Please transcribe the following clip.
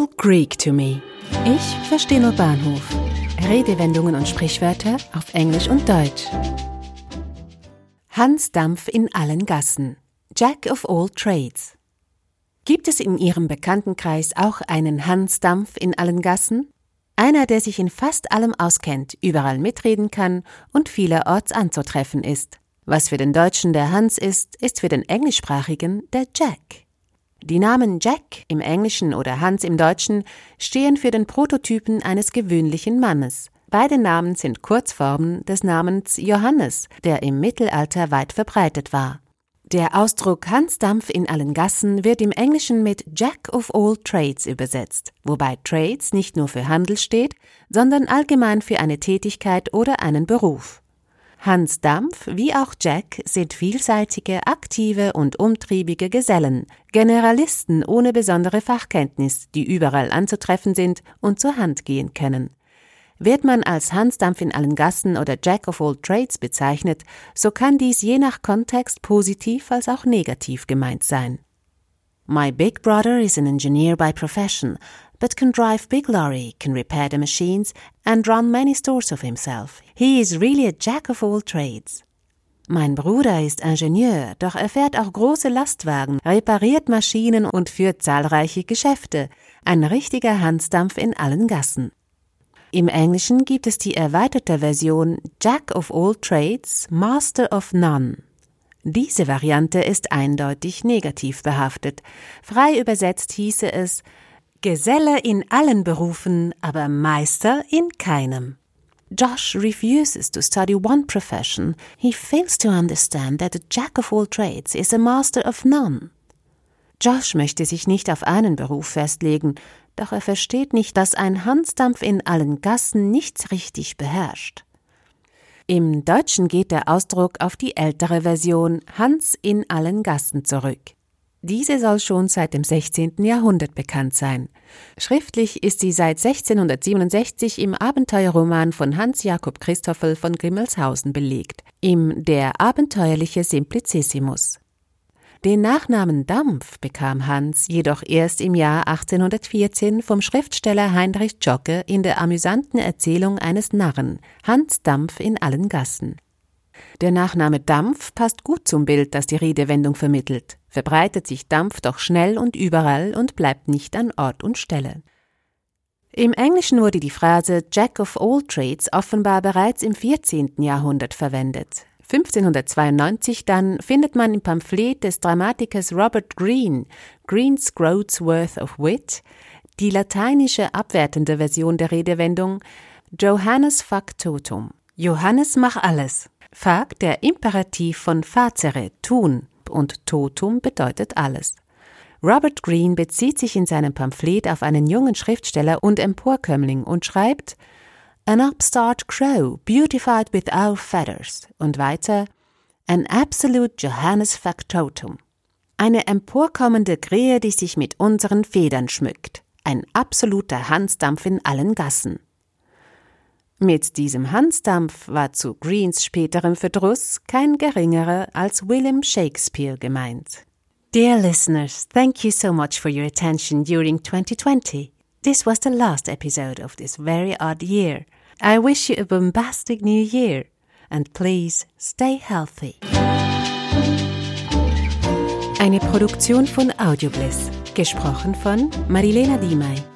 all Greek to me. Ich verstehe nur Bahnhof. Redewendungen und Sprichwörter auf Englisch und Deutsch. Hans Dampf in allen Gassen. Jack of all trades. Gibt es in Ihrem Bekanntenkreis auch einen Hans Dampf in allen Gassen? Einer, der sich in fast allem auskennt, überall mitreden kann und vielerorts anzutreffen ist. Was für den Deutschen der Hans ist, ist für den Englischsprachigen der Jack. Die Namen Jack im Englischen oder Hans im Deutschen stehen für den Prototypen eines gewöhnlichen Mannes. Beide Namen sind Kurzformen des Namens Johannes, der im Mittelalter weit verbreitet war. Der Ausdruck Hansdampf in allen Gassen wird im Englischen mit Jack of all Trades übersetzt, wobei Trades nicht nur für Handel steht, sondern allgemein für eine Tätigkeit oder einen Beruf. Hans Dampf wie auch Jack sind vielseitige, aktive und umtriebige Gesellen, Generalisten ohne besondere Fachkenntnis, die überall anzutreffen sind und zur Hand gehen können. Wird man als Hans Dampf in allen Gassen oder Jack of all Trades bezeichnet, so kann dies je nach Kontext positiv als auch negativ gemeint sein. My big brother is an engineer by profession, but can drive big lorry, can repair the machines, and run many stores of himself. He is really a jack of all trades. Mein Bruder ist Ingenieur, doch er fährt auch große Lastwagen, repariert Maschinen und führt zahlreiche Geschäfte. Ein richtiger Hansdampf in allen Gassen. Im Englischen gibt es die erweiterte Version Jack of all trades, Master of none. Diese Variante ist eindeutig negativ behaftet. Frei übersetzt hieße es Geselle in allen Berufen, aber Meister in keinem. Josh refuses to study one profession. He fails to understand that a jack of all trades is a master of none. Josh möchte sich nicht auf einen Beruf festlegen, doch er versteht nicht, dass ein Hansdampf in allen Gassen nichts richtig beherrscht. Im Deutschen geht der Ausdruck auf die ältere Version Hans in allen Gassen zurück. Diese soll schon seit dem 16. Jahrhundert bekannt sein. Schriftlich ist sie seit 1667 im Abenteuerroman von Hans Jakob Christoffel von Grimmelshausen belegt, im Der abenteuerliche Simplicissimus. Den Nachnamen Dampf bekam Hans jedoch erst im Jahr 1814 vom Schriftsteller Heinrich Jocke in der amüsanten Erzählung eines Narren Hans Dampf in allen Gassen. Der Nachname Dampf passt gut zum Bild, das die Redewendung vermittelt. Verbreitet sich Dampf doch schnell und überall und bleibt nicht an Ort und Stelle. Im Englischen wurde die Phrase Jack of all trades offenbar bereits im 14. Jahrhundert verwendet. 1592 dann findet man im Pamphlet des Dramatikers Robert Greene, Green's Groats Worth of Wit, die lateinische abwertende Version der Redewendung Johannes factotum. Johannes mach alles. Fag der Imperativ von facere, tun, und totum bedeutet alles. Robert Greene bezieht sich in seinem Pamphlet auf einen jungen Schriftsteller und Emporkömmling und schreibt An upstart crow, beautified with our feathers und weiter An absolute Johannes Factotum. Eine emporkommende Krähe, die sich mit unseren Federn schmückt. Ein absoluter Hansdampf in allen Gassen. Mit diesem Hansdampf war zu Greens späterem Verdruss kein geringerer als William Shakespeare gemeint. Dear listeners, thank you so much for your attention during 2020. This was the last episode of this very odd year. I wish you a bombastic new year and please stay healthy. Eine Produktion von Audiobliss, gesprochen von Marilena Diemey.